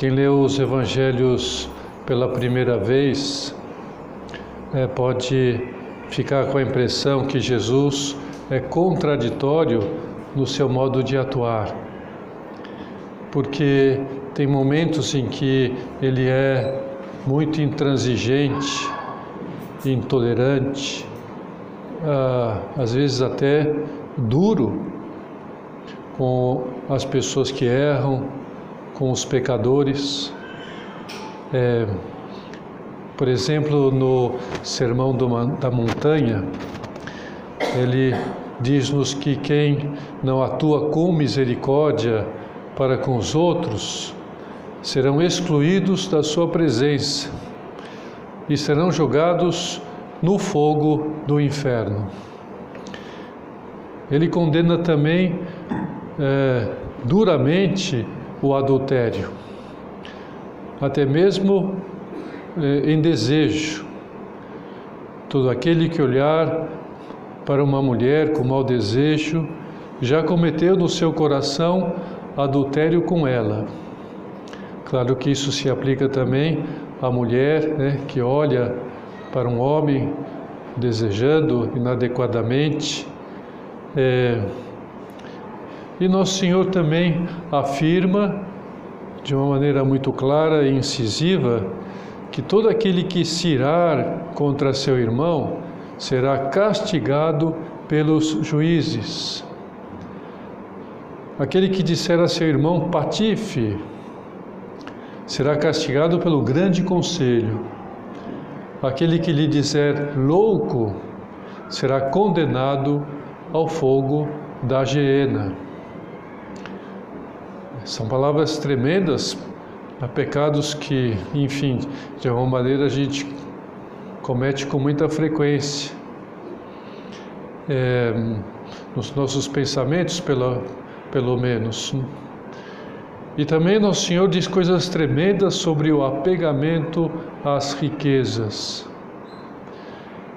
Quem leu os evangelhos pela primeira vez é, pode ficar com a impressão que Jesus é contraditório no seu modo de atuar, porque tem momentos em que ele é muito intransigente, intolerante, ah, às vezes até duro com as pessoas que erram, com os pecadores. É, por exemplo, no Sermão da Montanha, ele diz-nos que quem não atua com misericórdia para com os outros serão excluídos da sua presença e serão jogados no fogo do inferno. Ele condena também é, duramente o adultério, até mesmo é, em desejo. Todo aquele que olhar para uma mulher com mau desejo já cometeu no seu coração adultério com ela. Claro que isso se aplica também à mulher né, que olha para um homem desejando inadequadamente. É, e Nosso Senhor também afirma, de uma maneira muito clara e incisiva, que todo aquele que se irar contra seu irmão será castigado pelos juízes. Aquele que disser a seu irmão patife será castigado pelo grande conselho. Aquele que lhe disser louco será condenado ao fogo da geena. São palavras tremendas, há pecados que, enfim, de alguma maneira a gente comete com muita frequência. É, nos nossos pensamentos, pela, pelo menos. E também Nosso Senhor diz coisas tremendas sobre o apegamento às riquezas.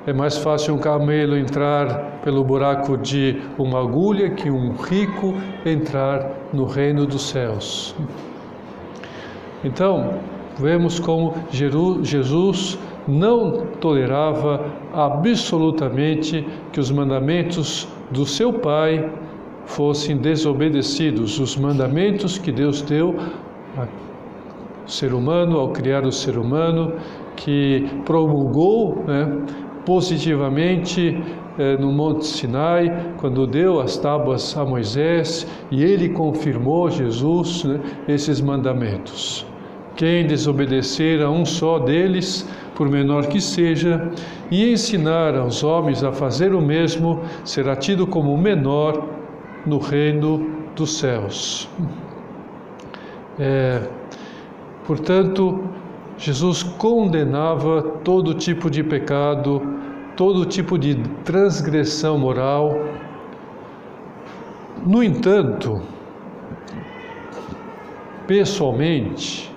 É mais fácil um camelo entrar pelo buraco de uma agulha que um rico entrar no reino dos céus. Então, vemos como Jesus não tolerava absolutamente que os mandamentos do seu Pai fossem desobedecidos, os mandamentos que Deus deu ao ser humano, ao criar o ser humano, que promulgou né, positivamente eh, no Monte Sinai, quando deu as tábuas a Moisés e ele confirmou, Jesus, né, esses mandamentos. Quem desobedecer a um só deles, por menor que seja, e ensinar aos homens a fazer o mesmo, será tido como menor no reino dos céus. É, portanto, Jesus condenava todo tipo de pecado, todo tipo de transgressão moral. No entanto, pessoalmente,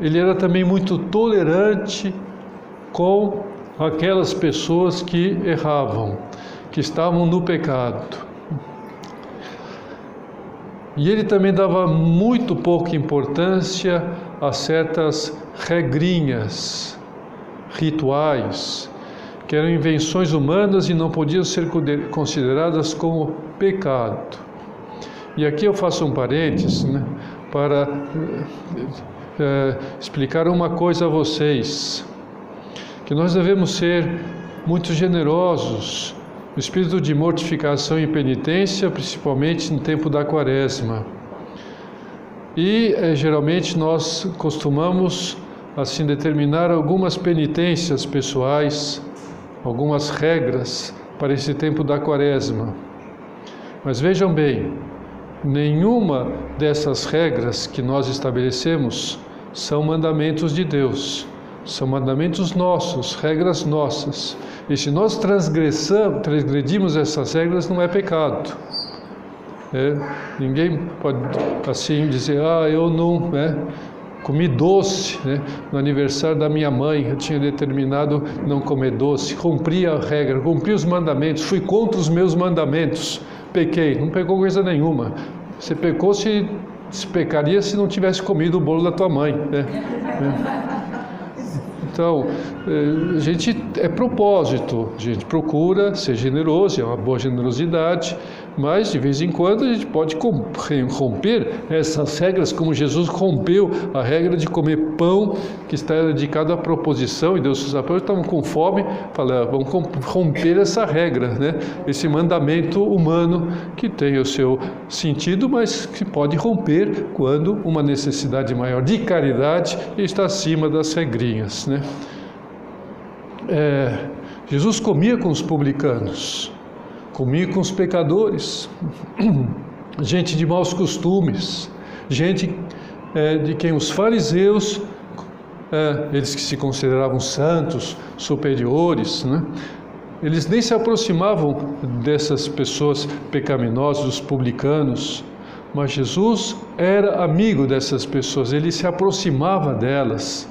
ele era também muito tolerante com aquelas pessoas que erravam, que estavam no pecado. E ele também dava muito pouca importância a certas regrinhas, rituais, que eram invenções humanas e não podiam ser consideradas como pecado. E aqui eu faço um parênteses né, para é, explicar uma coisa a vocês: que nós devemos ser muito generosos o espírito de mortificação e penitência, principalmente no tempo da quaresma. E é, geralmente nós costumamos assim determinar algumas penitências pessoais, algumas regras para esse tempo da quaresma. Mas vejam bem, nenhuma dessas regras que nós estabelecemos são mandamentos de Deus, são mandamentos nossos, regras nossas. E se nós transgressamos, transgredimos essas regras, não é pecado. É, ninguém pode assim dizer, ah, eu não né, comi doce né, no aniversário da minha mãe, eu tinha determinado não comer doce, cumpri a regra, cumpri os mandamentos, fui contra os meus mandamentos, pequei, não pegou coisa nenhuma. Você pecou se pecaria se não tivesse comido o bolo da tua mãe. Né? Então, eh, a gente é propósito, a gente procura ser generoso, é uma boa generosidade, mas de vez em quando a gente pode romper essas regras, como Jesus rompeu a regra de comer pão que está dedicado à proposição, e Deus os apóstolos estavam com fome, falaram, vamos romper essa regra, né? esse mandamento humano que tem o seu sentido, mas que pode romper quando uma necessidade maior de caridade está acima das regrinhas. Né? É, Jesus comia com os publicanos, comia com os pecadores, gente de maus costumes, gente é, de quem os fariseus, é, eles que se consideravam santos, superiores, né? eles nem se aproximavam dessas pessoas pecaminosas, dos publicanos, mas Jesus era amigo dessas pessoas, ele se aproximava delas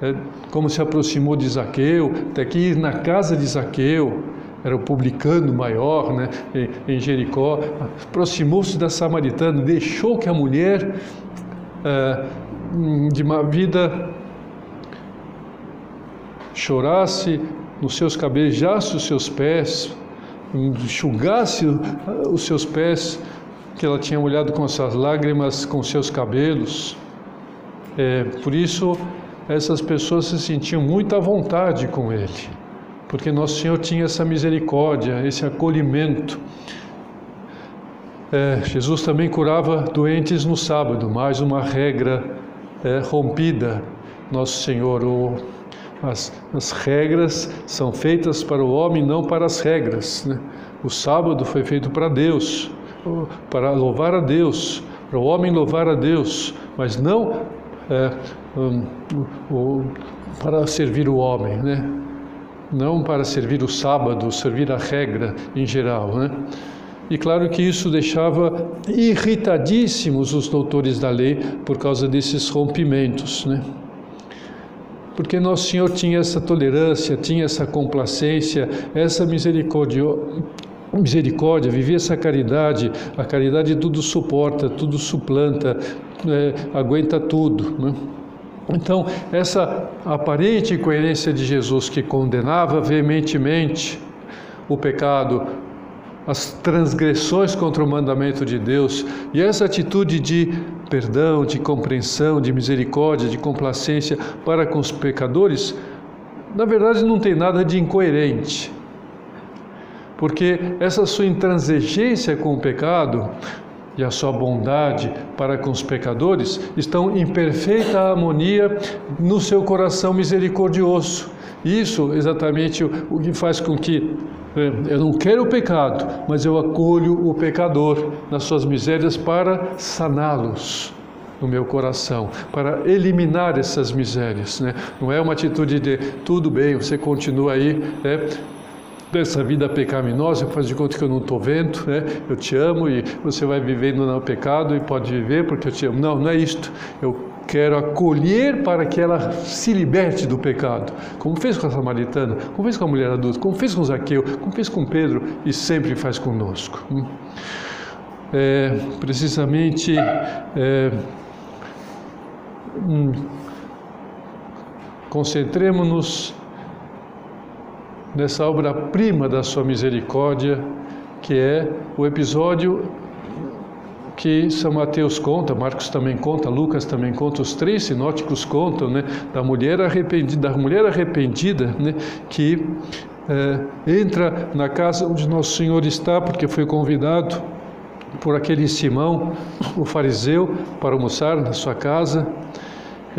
é, como se aproximou de Zaqueu, até que ir na casa de Zaqueu, era o publicano maior né, em Jericó, aproximou-se da samaritana, deixou que a mulher é, de uma vida chorasse nos seus cabelos, beijasse os seus pés, enxugasse os seus pés, que ela tinha molhado com suas lágrimas, com seus cabelos. É, por isso, essas pessoas se sentiam muito à vontade com ele, porque Nosso Senhor tinha essa misericórdia, esse acolhimento. É, Jesus também curava doentes no sábado, mais uma regra é, rompida. Nosso Senhor, o, as, as, regras são feitas para o homem, não para as regras. Né? O sábado foi feito para Deus, para louvar a Deus, para o homem louvar a Deus, mas não é, um, um, para servir o homem, né? Não para servir o sábado, servir a regra em geral. Né? E claro que isso deixava irritadíssimos os doutores da lei por causa desses rompimentos. Né? Porque Nosso Senhor tinha essa tolerância, tinha essa complacência, essa misericórdia, misericórdia, vivia essa caridade, a caridade tudo suporta, tudo suplanta, é, aguenta tudo. Né? Então, essa aparente incoerência de Jesus que condenava veementemente o pecado, as transgressões contra o mandamento de Deus e essa atitude de perdão, de compreensão, de misericórdia, de complacência para com os pecadores, na verdade não tem nada de incoerente. Porque essa sua intransigência com o pecado e a sua bondade para com os pecadores estão em perfeita harmonia no seu coração misericordioso. Isso exatamente o que faz com que é, eu não quero o pecado, mas eu acolho o pecador nas suas misérias para saná-los no meu coração, para eliminar essas misérias. Né? Não é uma atitude de tudo bem, você continua aí, né? Dessa vida pecaminosa, faz de conta que eu não estou vendo, né? eu te amo e você vai vivendo no pecado e pode viver porque eu te amo. Não, não é isto. Eu quero acolher para que ela se liberte do pecado, como fez com a samaritana, como fez com a mulher adulta, como fez com Zaqueu, como fez com Pedro e sempre faz conosco. Hum? É, precisamente é, hum, concentremos-nos nessa obra-prima da sua misericórdia, que é o episódio que São Mateus conta, Marcos também conta, Lucas também conta, os três sinóticos contam, né, da mulher arrependida, da mulher arrependida, né, que é, entra na casa onde Nosso Senhor está, porque foi convidado por aquele Simão, o fariseu, para almoçar na sua casa.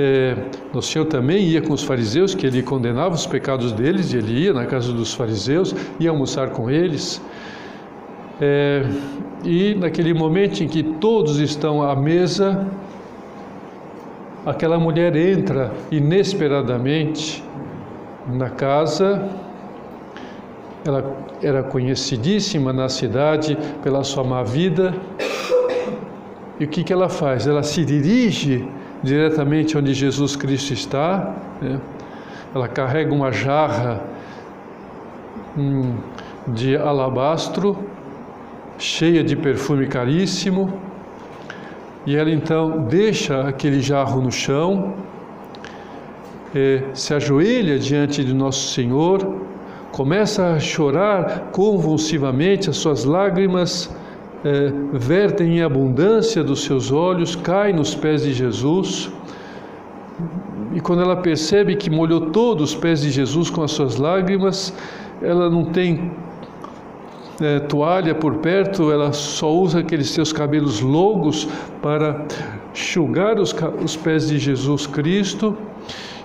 É, o Senhor também ia com os fariseus, que ele condenava os pecados deles, e ele ia na casa dos fariseus, ia almoçar com eles. É, e naquele momento em que todos estão à mesa, aquela mulher entra inesperadamente na casa. Ela era conhecidíssima na cidade pela sua má vida. E o que, que ela faz? Ela se dirige diretamente onde Jesus Cristo está. Né? Ela carrega uma jarra hum, de alabastro, cheia de perfume caríssimo, E ela então deixa aquele jarro no chão, é, se ajoelha diante de Nosso Senhor, começa a chorar convulsivamente, as suas lágrimas é, vertem em abundância dos seus olhos, caem nos pés de Jesus. E quando ela percebe que molhou todos os pés de Jesus com as suas lágrimas, ela não tem é, toalha por perto, ela só usa aqueles seus cabelos longos para enxugar os, os pés de Jesus Cristo.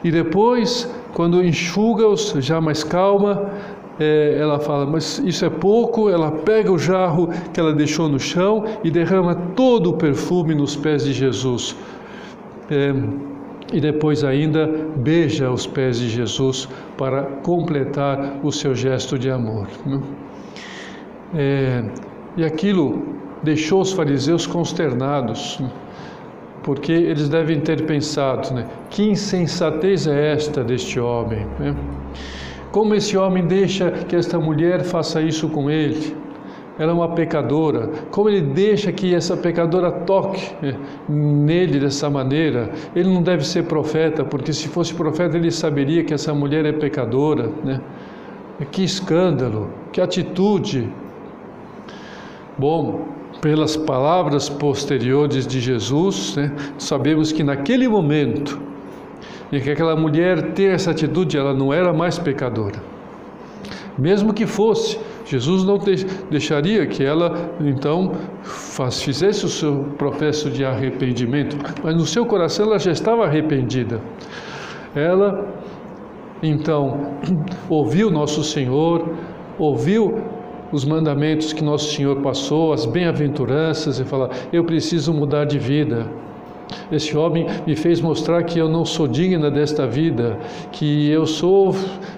E depois, quando enxuga-os, já mais calma, é, ela fala, mas isso é pouco. Ela pega o jarro que ela deixou no chão e derrama todo o perfume nos pés de Jesus. É, e depois ainda beija os pés de Jesus para completar o seu gesto de amor. Né? É, e aquilo deixou os fariseus consternados, né? porque eles devem ter pensado, né? que insensatez é esta deste homem? Né? Como esse homem deixa que esta mulher faça isso com ele? Ela é uma pecadora. Como ele deixa que essa pecadora toque né, nele dessa maneira? Ele não deve ser profeta, porque se fosse profeta ele saberia que essa mulher é pecadora. Né? Que escândalo, que atitude. Bom, pelas palavras posteriores de Jesus, né, sabemos que naquele momento e que aquela mulher ter essa atitude, ela não era mais pecadora. Mesmo que fosse, Jesus não deixaria que ela então fizesse o seu processo de arrependimento, mas no seu coração ela já estava arrependida. Ela então ouviu nosso Senhor, ouviu os mandamentos que nosso Senhor passou, as bem-aventuranças e fala: eu preciso mudar de vida. Esse homem me fez mostrar que eu não sou digna desta vida, que eu sou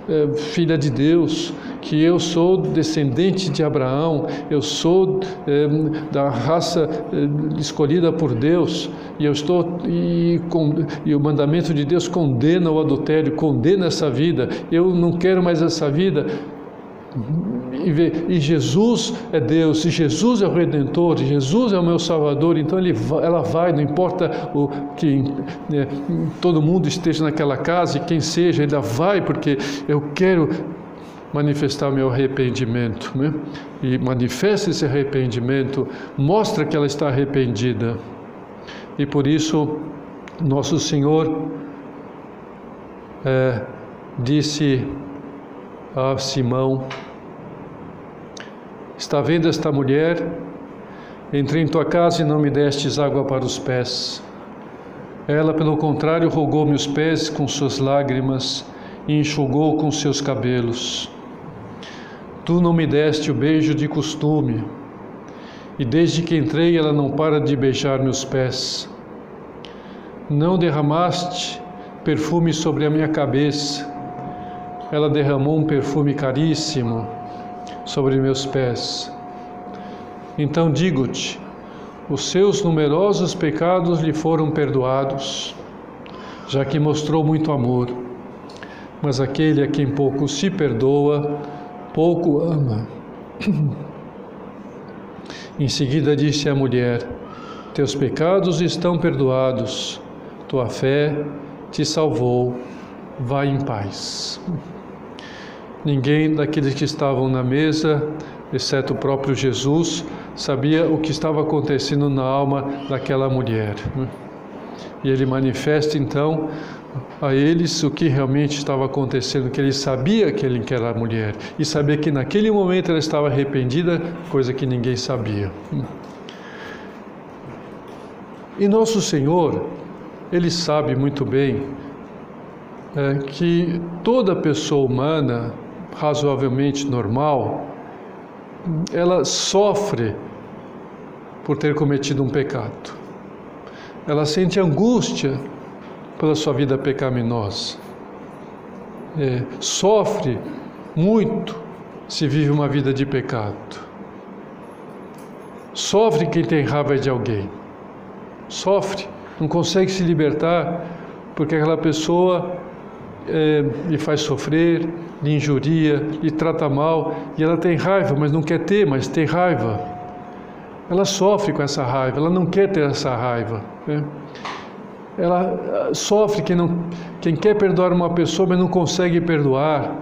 é, filha de Deus, que eu sou descendente de Abraão, eu sou é, da raça é, escolhida por Deus, e eu estou e, com, e o mandamento de Deus condena o adultério, condena essa vida. Eu não quero mais essa vida e, ver, e Jesus é Deus, e Jesus é o Redentor, e Jesus é o meu Salvador, então ele, ela vai, não importa o que né, todo mundo esteja naquela casa e quem seja, ainda vai, porque eu quero manifestar meu arrependimento. Né? E manifesta esse arrependimento, mostra que ela está arrependida. E por isso, nosso Senhor é, disse a Simão: Está vendo esta mulher? Entrei em tua casa e não me destes água para os pés. Ela, pelo contrário, rogou-me os pés com suas lágrimas e enxugou com seus cabelos. Tu não me deste o beijo de costume, e desde que entrei ela não para de beijar meus pés. Não derramaste perfume sobre a minha cabeça, ela derramou um perfume caríssimo sobre meus pés. Então digo-te: os seus numerosos pecados lhe foram perdoados, já que mostrou muito amor. Mas aquele a quem pouco se perdoa, pouco ama. em seguida disse a mulher: Teus pecados estão perdoados, tua fé te salvou, vai em paz. Ninguém daqueles que estavam na mesa, exceto o próprio Jesus, sabia o que estava acontecendo na alma daquela mulher. Né? E ele manifesta então a eles o que realmente estava acontecendo, que ele sabia que ele era mulher e sabia que naquele momento ela estava arrependida, coisa que ninguém sabia. E nosso Senhor, ele sabe muito bem é, que toda pessoa humana razoavelmente normal, ela sofre por ter cometido um pecado. Ela sente angústia pela sua vida pecaminosa. É, sofre muito se vive uma vida de pecado. Sofre quem tem raiva de alguém. Sofre, não consegue se libertar porque aquela pessoa é, lhe faz sofrer, lhe injuria, lhe trata mal, e ela tem raiva, mas não quer ter, mas tem raiva. ela sofre com essa raiva, ela não quer ter essa raiva. Né? Ela ah, sofre quem, não, quem quer perdoar uma pessoa, mas não consegue perdoar,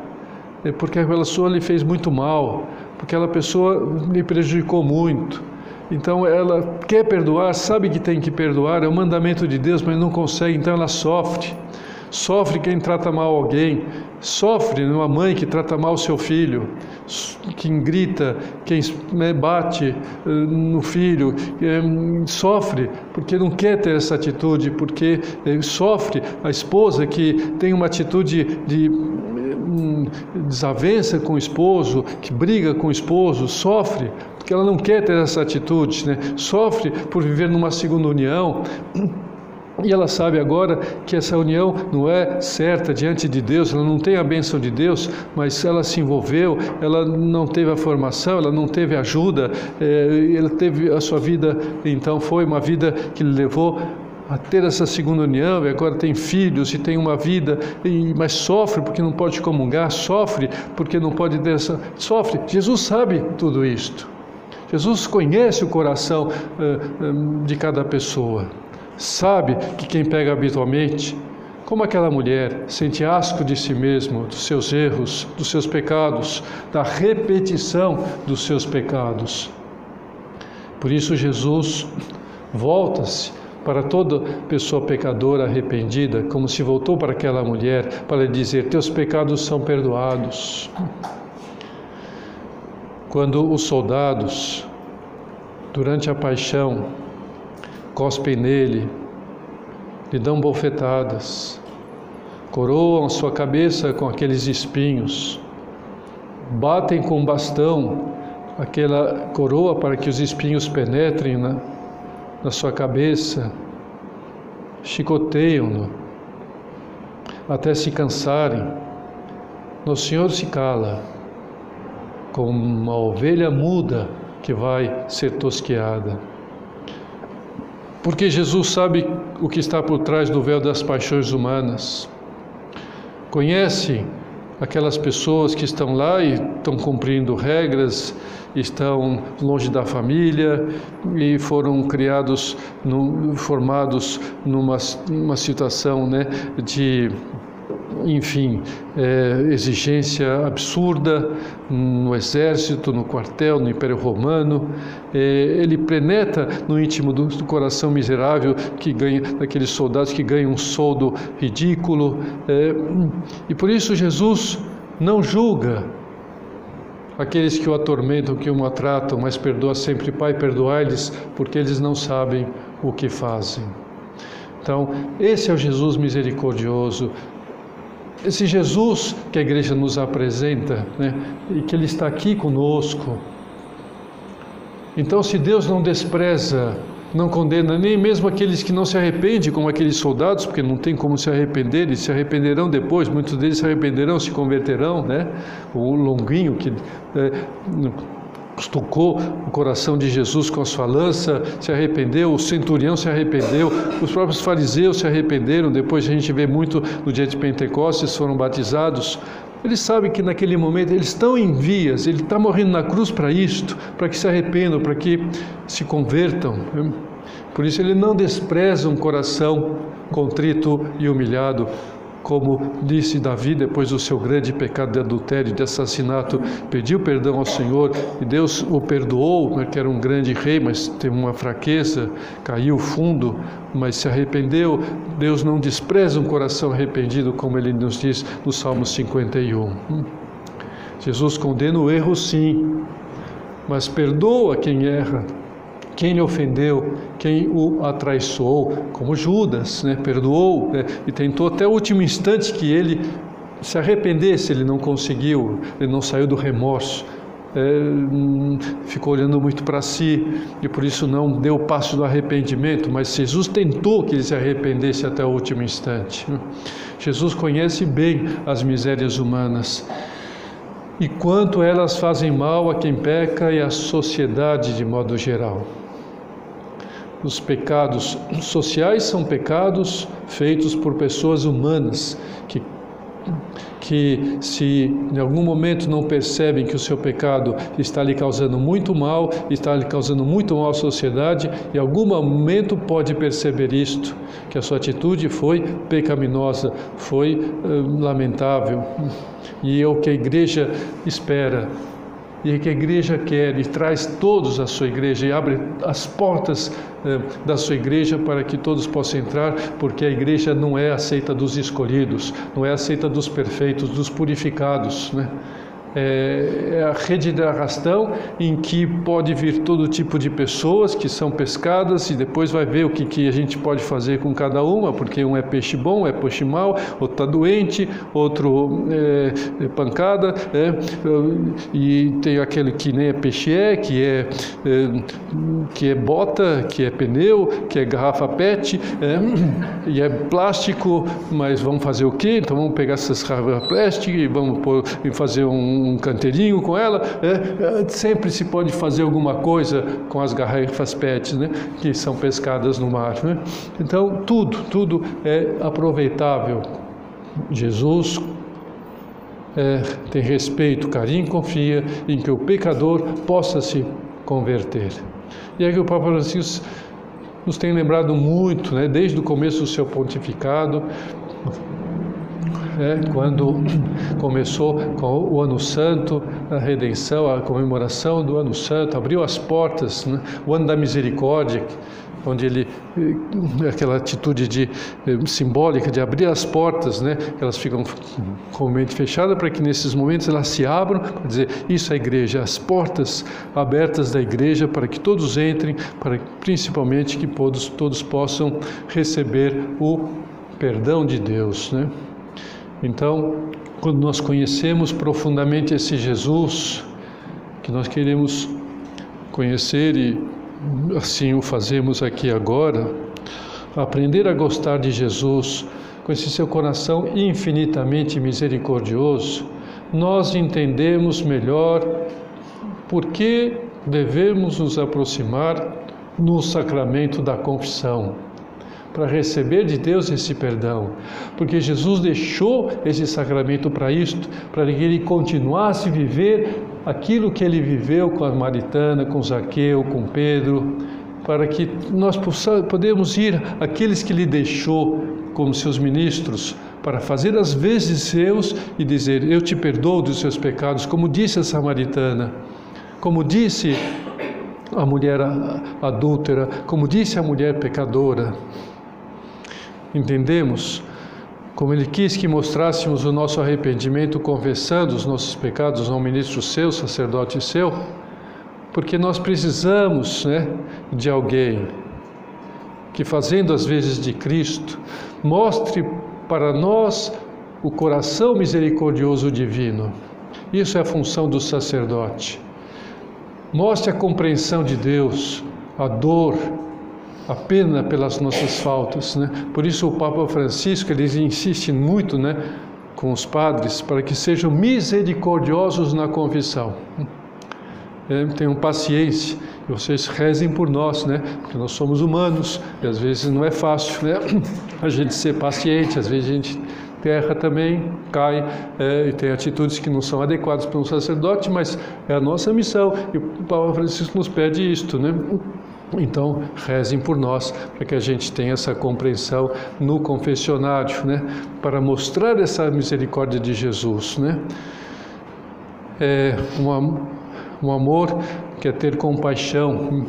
né? porque aquela pessoa lhe fez muito mal, porque aquela pessoa lhe prejudicou muito. Então ela quer perdoar, sabe que tem que perdoar, é o mandamento de Deus, mas não consegue, então ela sofre. Sofre quem trata mal alguém, sofre uma mãe que trata mal seu filho, quem grita, quem né, bate eh, no filho, eh, sofre porque não quer ter essa atitude, porque eh, sofre a esposa que tem uma atitude de hum, desavença com o esposo, que briga com o esposo, sofre porque ela não quer ter essa atitude, né? sofre por viver numa segunda união. E ela sabe agora que essa união não é certa diante de Deus, ela não tem a bênção de Deus, mas ela se envolveu, ela não teve a formação, ela não teve ajuda, é, ela teve a sua vida, então foi uma vida que levou a ter essa segunda união e agora tem filhos e tem uma vida, e, mas sofre porque não pode comungar, sofre porque não pode ter essa. Sofre. Jesus sabe tudo isto. Jesus conhece o coração uh, de cada pessoa sabe que quem pega habitualmente, como aquela mulher, sente asco de si mesmo, dos seus erros, dos seus pecados, da repetição dos seus pecados. Por isso, Jesus volta-se para toda pessoa pecadora arrependida, como se voltou para aquela mulher para dizer: Teus pecados são perdoados. Quando os soldados, durante a paixão, cospem nele, lhe dão bofetadas, coroam sua cabeça com aqueles espinhos, batem com bastão aquela coroa para que os espinhos penetrem na, na sua cabeça, chicoteiam-no até se cansarem. O Senhor se cala, como uma ovelha muda que vai ser tosqueada. Porque Jesus sabe o que está por trás do véu das paixões humanas. Conhece aquelas pessoas que estão lá e estão cumprindo regras, estão longe da família e foram criados, formados numa, numa situação né, de enfim, é, exigência absurda no exército, no quartel, no Império Romano. É, ele penetra no íntimo do, do, coração miserável que ganha, daqueles soldados que ganham um soldo ridículo. É, e por isso Jesus não julga aqueles que o atormentam, que o maltratam, mas perdoa sempre, Pai, perdoai-lhes, porque eles não sabem o que fazem. Então, esse é o Jesus misericordioso, esse Jesus que a igreja nos apresenta, né, e que Ele está aqui conosco. Então, se Deus não despreza, não condena nem mesmo aqueles que não se arrependem, como aqueles soldados, porque não tem como se arrepender, eles se arrependerão depois, muitos deles se arrependerão, se converterão, né? O longuinho que é, tocou o coração de Jesus com a sua lança, se arrependeu, o centurião se arrependeu, os próprios fariseus se arrependeram, depois a gente vê muito no dia de Pentecostes, foram batizados. Eles sabem que naquele momento eles estão em vias, ele está morrendo na cruz para isto, para que se arrependam, para que se convertam. Por isso ele não despreza um coração contrito e humilhado, como disse Davi depois do seu grande pecado de adultério, de assassinato, pediu perdão ao Senhor e Deus o perdoou, né, que era um grande rei, mas teve uma fraqueza, caiu fundo, mas se arrependeu. Deus não despreza um coração arrependido, como ele nos diz no Salmo 51. Hum. Jesus condena o erro, sim, mas perdoa quem erra quem lhe ofendeu, quem o atraiçoou, como Judas, né, perdoou né, e tentou até o último instante que ele se arrependesse, ele não conseguiu, ele não saiu do remorso, é, ficou olhando muito para si e por isso não deu o passo do arrependimento, mas Jesus tentou que ele se arrependesse até o último instante. Jesus conhece bem as misérias humanas e quanto elas fazem mal a quem peca e à sociedade de modo geral. Os pecados sociais são pecados feitos por pessoas humanas que que se em algum momento não percebem que o seu pecado está lhe causando muito mal, está lhe causando muito mal à sociedade, em algum momento pode perceber isto, que a sua atitude foi pecaminosa, foi uh, lamentável. E é o que a igreja espera e que a igreja quer e traz todos à sua igreja e abre as portas eh, da sua igreja para que todos possam entrar, porque a igreja não é aceita dos escolhidos, não é aceita dos perfeitos, dos purificados, né? É, é a rede de arrastão em que pode vir todo tipo de pessoas que são pescadas e depois vai ver o que, que a gente pode fazer com cada uma, porque um é peixe bom, é peixe mau, outro está doente, outro é, é pancada, é, e tem aquele que nem é peixe é, que é, é, que é bota, que é pneu, que é garrafa PET, é, e é plástico, mas vamos fazer o quê? Então vamos pegar essas garrafas plásticas e vamos pôr, fazer um um canteirinho com ela, é, é, sempre se pode fazer alguma coisa com as garrafas PET, né, que são pescadas no mar. Né? Então, tudo, tudo é aproveitável. Jesus é, tem respeito, carinho, confia em que o pecador possa se converter. E é que o Papa Francisco nos tem lembrado muito, né, desde o começo do seu pontificado, né, quando começou com o Ano Santo, a redenção, a comemoração do Ano Santo, abriu as portas, né, o Ano da Misericórdia, onde ele eh, aquela atitude de eh, simbólica de abrir as portas, né, elas ficam comumente fechadas para que nesses momentos elas se abram, para dizer isso é a igreja, as portas abertas da igreja para que todos entrem, para principalmente que todos todos possam receber o perdão de Deus, né? Então, quando nós conhecemos profundamente esse Jesus, que nós queremos conhecer e assim o fazemos aqui agora, aprender a gostar de Jesus com esse seu coração infinitamente misericordioso, nós entendemos melhor por que devemos nos aproximar no sacramento da confissão para receber de Deus esse perdão, porque Jesus deixou esse sacramento para isto, para que ele continuasse a viver aquilo que ele viveu com a Maritana, com Zaqueu, com Pedro, para que nós possamos, podemos ir aqueles que ele deixou como seus ministros, para fazer as vezes seus e dizer: Eu te perdoo dos seus pecados, como disse a samaritana, como disse a mulher adúltera, como disse a mulher pecadora. Entendemos como Ele quis que mostrássemos o nosso arrependimento confessando os nossos pecados ao ministro seu, sacerdote seu, porque nós precisamos né, de alguém que, fazendo as vezes de Cristo, mostre para nós o coração misericordioso divino. Isso é a função do sacerdote. Mostre a compreensão de Deus, a dor, a pena pelas nossas faltas, né? Por isso o Papa Francisco ele insiste muito, né, com os padres para que sejam misericordiosos na confissão. É, tenham paciência, vocês rezem por nós, né? Porque nós somos humanos e às vezes não é fácil, né? A gente ser paciente, às vezes a gente terra também cai é, e tem atitudes que não são adequadas para um sacerdote, mas é a nossa missão e o Papa Francisco nos pede isto, né? Então, rezem por nós, para que a gente tenha essa compreensão no confessionário, né? para mostrar essa misericórdia de Jesus. Né? É um, um amor que é ter compaixão.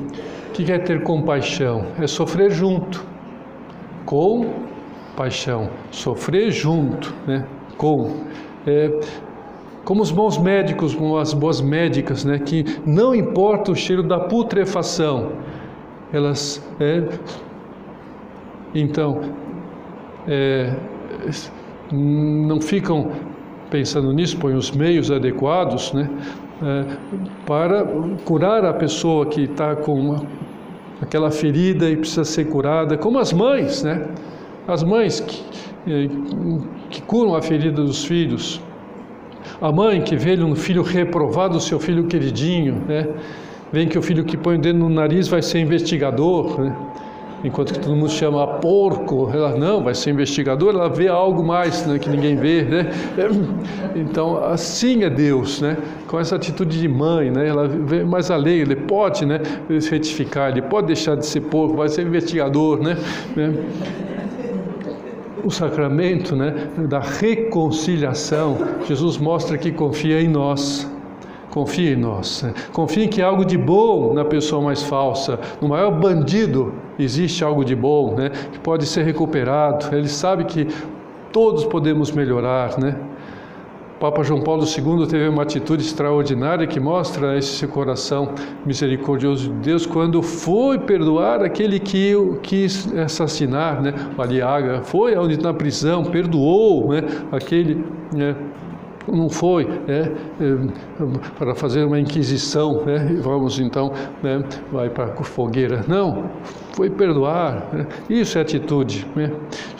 O que é ter compaixão? É sofrer junto, com paixão. Sofrer junto, né? com. É, como os bons médicos, como as boas médicas, né? que não importa o cheiro da putrefação, elas é, então é, não ficam pensando nisso, põem os meios adequados, né, é, para curar a pessoa que está com uma, aquela ferida e precisa ser curada, como as mães, né, as mães que, é, que curam a ferida dos filhos, a mãe que vê no filho reprovado, seu filho queridinho, né, Vem que o filho que põe o dedo no nariz vai ser investigador, né? enquanto que todo mundo chama porco, ela não, vai ser investigadora, ela vê algo mais né, que ninguém vê, né? Então, assim é Deus, né? Com essa atitude de mãe, né? Ela vê mais além, ele pode, né? Retificar, ele pode deixar de ser porco, vai ser investigador, né? o sacramento né, da reconciliação, Jesus mostra que confia em nós. Confia em nós. Confia em que há algo de bom na pessoa mais falsa. No maior bandido existe algo de bom, né, que pode ser recuperado. Ele sabe que todos podemos melhorar, né? Papa João Paulo II teve uma atitude extraordinária que mostra esse coração misericordioso de Deus quando foi perdoar aquele que o quis assassinar, né? O Aliaga foi na prisão, perdoou, né? Aquele, né? Não foi né, para fazer uma inquisição, né, vamos então, né, vai para a fogueira. Não, foi perdoar. Né, isso é atitude. Né.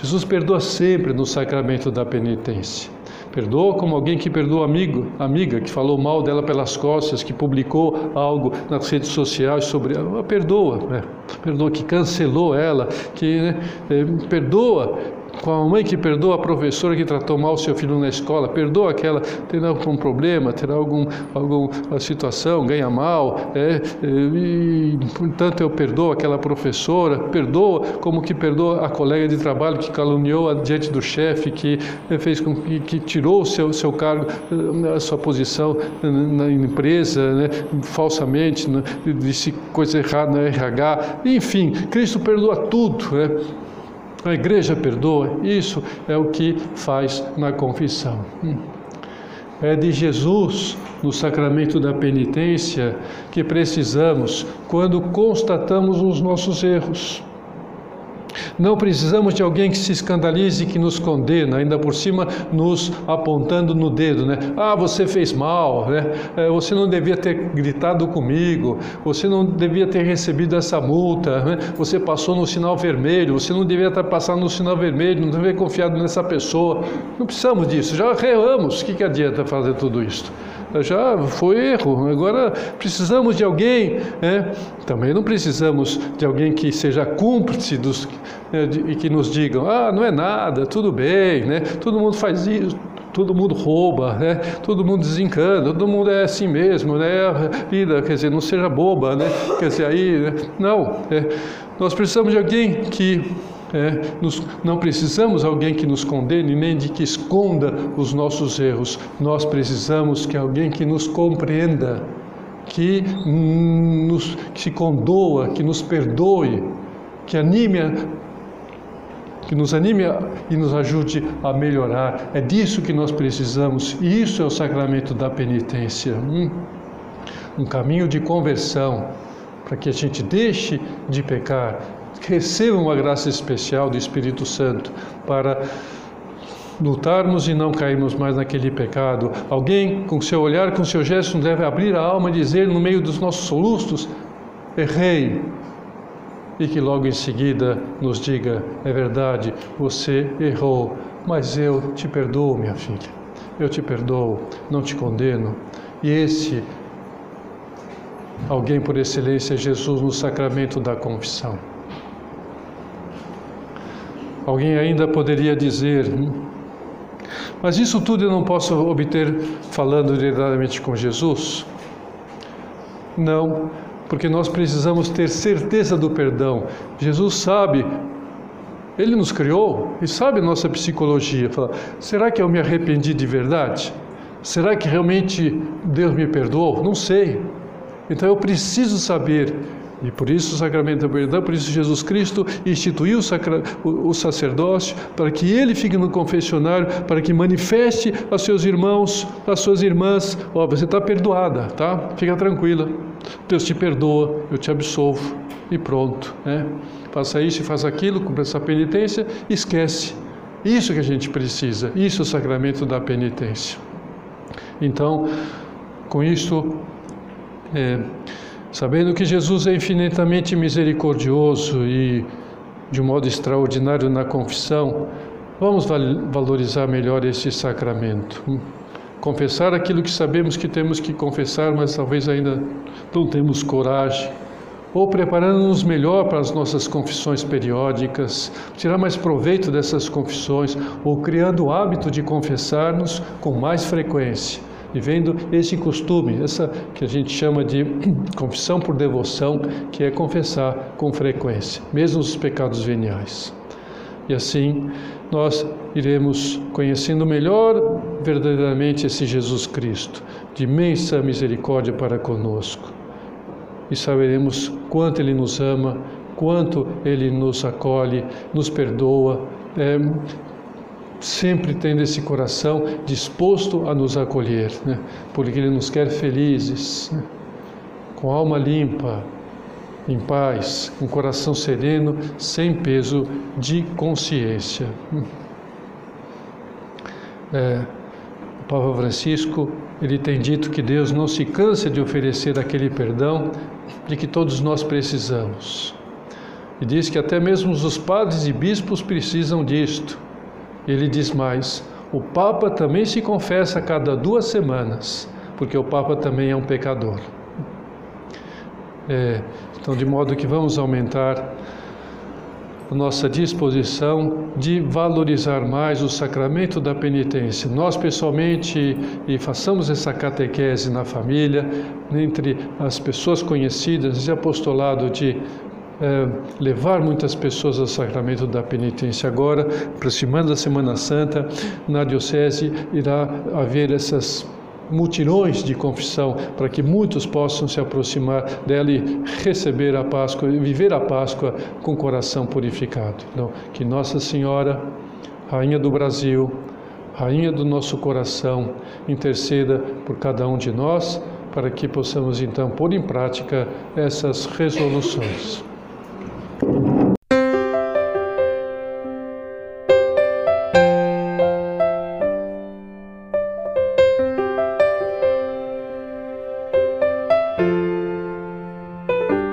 Jesus perdoa sempre no sacramento da penitência. Perdoa como alguém que perdoa amigo, amiga que falou mal dela pelas costas, que publicou algo nas redes sociais sobre ela. Perdoa, né? perdoa que cancelou ela, que né, é, perdoa com a mãe que perdoa a professora que tratou mal seu filho na escola, perdoa aquela, terá algum problema, terá algum, alguma situação, ganha mal, é, é, e portanto eu perdoo aquela professora, perdoa como que perdoa a colega de trabalho que caluniou diante do chefe, que fez com que, que tirou o seu, seu cargo, a sua posição na empresa, né, falsamente, né, disse coisa errada na RH, enfim, Cristo perdoa tudo, né? A igreja perdoa, isso é o que faz na confissão. É de Jesus, no sacramento da penitência, que precisamos quando constatamos os nossos erros. Não precisamos de alguém que se escandalize e que nos condena, ainda por cima nos apontando no dedo, né? Ah, você fez mal, né? É, você não devia ter gritado comigo, você não devia ter recebido essa multa, né? você passou no sinal vermelho, você não devia estar passando no sinal vermelho, não devia ter confiado nessa pessoa. Não precisamos disso, já erramos, o que, que adianta fazer tudo isso? Já foi erro. Agora precisamos de alguém, né? também não precisamos de alguém que seja cúmplice dos, né, de, e que nos digam: ah, não é nada, tudo bem, né? todo mundo faz isso todo mundo rouba, né? todo mundo desencana, todo mundo é assim mesmo, né? Vida, quer dizer, não seja boba, né? Quer dizer, aí, né? não. É, nós precisamos de alguém que é, nos, não precisamos alguém que nos condene nem de que esconda os nossos erros. Nós precisamos que alguém que nos compreenda, que, nos, que se condoa, que nos perdoe, que anime que nos anime e nos ajude a melhorar. É disso que nós precisamos, e isso é o sacramento da penitência. Um, um caminho de conversão, para que a gente deixe de pecar, recebam uma graça especial do Espírito Santo para lutarmos e não cairmos mais naquele pecado. Alguém com seu olhar, com seu gesto, deve abrir a alma e dizer no meio dos nossos soluços: errei. E que logo em seguida nos diga: é verdade, você errou, mas eu te perdoo, minha filha. Eu te perdoo, não te condeno. E esse alguém por excelência é Jesus no sacramento da confissão. Alguém ainda poderia dizer, hum, mas isso tudo eu não posso obter falando diretamente com Jesus? Não, porque nós precisamos ter certeza do perdão. Jesus sabe, Ele nos criou e sabe nossa psicologia. Fala, será que eu me arrependi de verdade? Será que realmente Deus me perdoou? Não sei. Então eu preciso saber e por isso o sacramento da perdão, por isso Jesus Cristo instituiu o, sacra, o, o sacerdócio, para que ele fique no confessionário, para que manifeste aos seus irmãos, às suas irmãs, ó, oh, você está perdoada, tá? Fica tranquila, Deus te perdoa, eu te absolvo e pronto, né? Faça isso e faça aquilo, cumpra essa penitência, esquece. Isso que a gente precisa, isso é o sacramento da penitência. Então, com isso, é, Sabendo que Jesus é infinitamente misericordioso e de um modo extraordinário na confissão, vamos valorizar melhor esse sacramento. Confessar aquilo que sabemos que temos que confessar, mas talvez ainda não temos coragem, ou preparando-nos melhor para as nossas confissões periódicas, tirar mais proveito dessas confissões, ou criando o hábito de confessar-nos com mais frequência vivendo esse costume, essa que a gente chama de confissão por devoção, que é confessar com frequência, mesmo os pecados veniais. E assim nós iremos conhecendo melhor verdadeiramente esse Jesus Cristo, de imensa misericórdia para conosco. E saberemos quanto Ele nos ama, quanto Ele nos acolhe, nos perdoa, é, sempre tendo esse coração disposto a nos acolher, né? porque Ele nos quer felizes, né? com alma limpa, em paz, com coração sereno, sem peso de consciência. É, o Papa Francisco ele tem dito que Deus não se cansa de oferecer aquele perdão de que todos nós precisamos. E diz que até mesmo os padres e bispos precisam disto. Ele diz mais: o Papa também se confessa cada duas semanas, porque o Papa também é um pecador. É, então, de modo que vamos aumentar a nossa disposição de valorizar mais o sacramento da penitência. Nós, pessoalmente, e façamos essa catequese na família, entre as pessoas conhecidas, e apostolado de é, levar muitas pessoas ao sacramento da penitência. Agora, aproximando a Semana Santa, na Diocese irá haver essas mutirões de confissão para que muitos possam se aproximar dela e receber a Páscoa, viver a Páscoa com coração purificado. Então, que Nossa Senhora, Rainha do Brasil, Rainha do nosso coração, interceda por cada um de nós para que possamos então pôr em prática essas resoluções.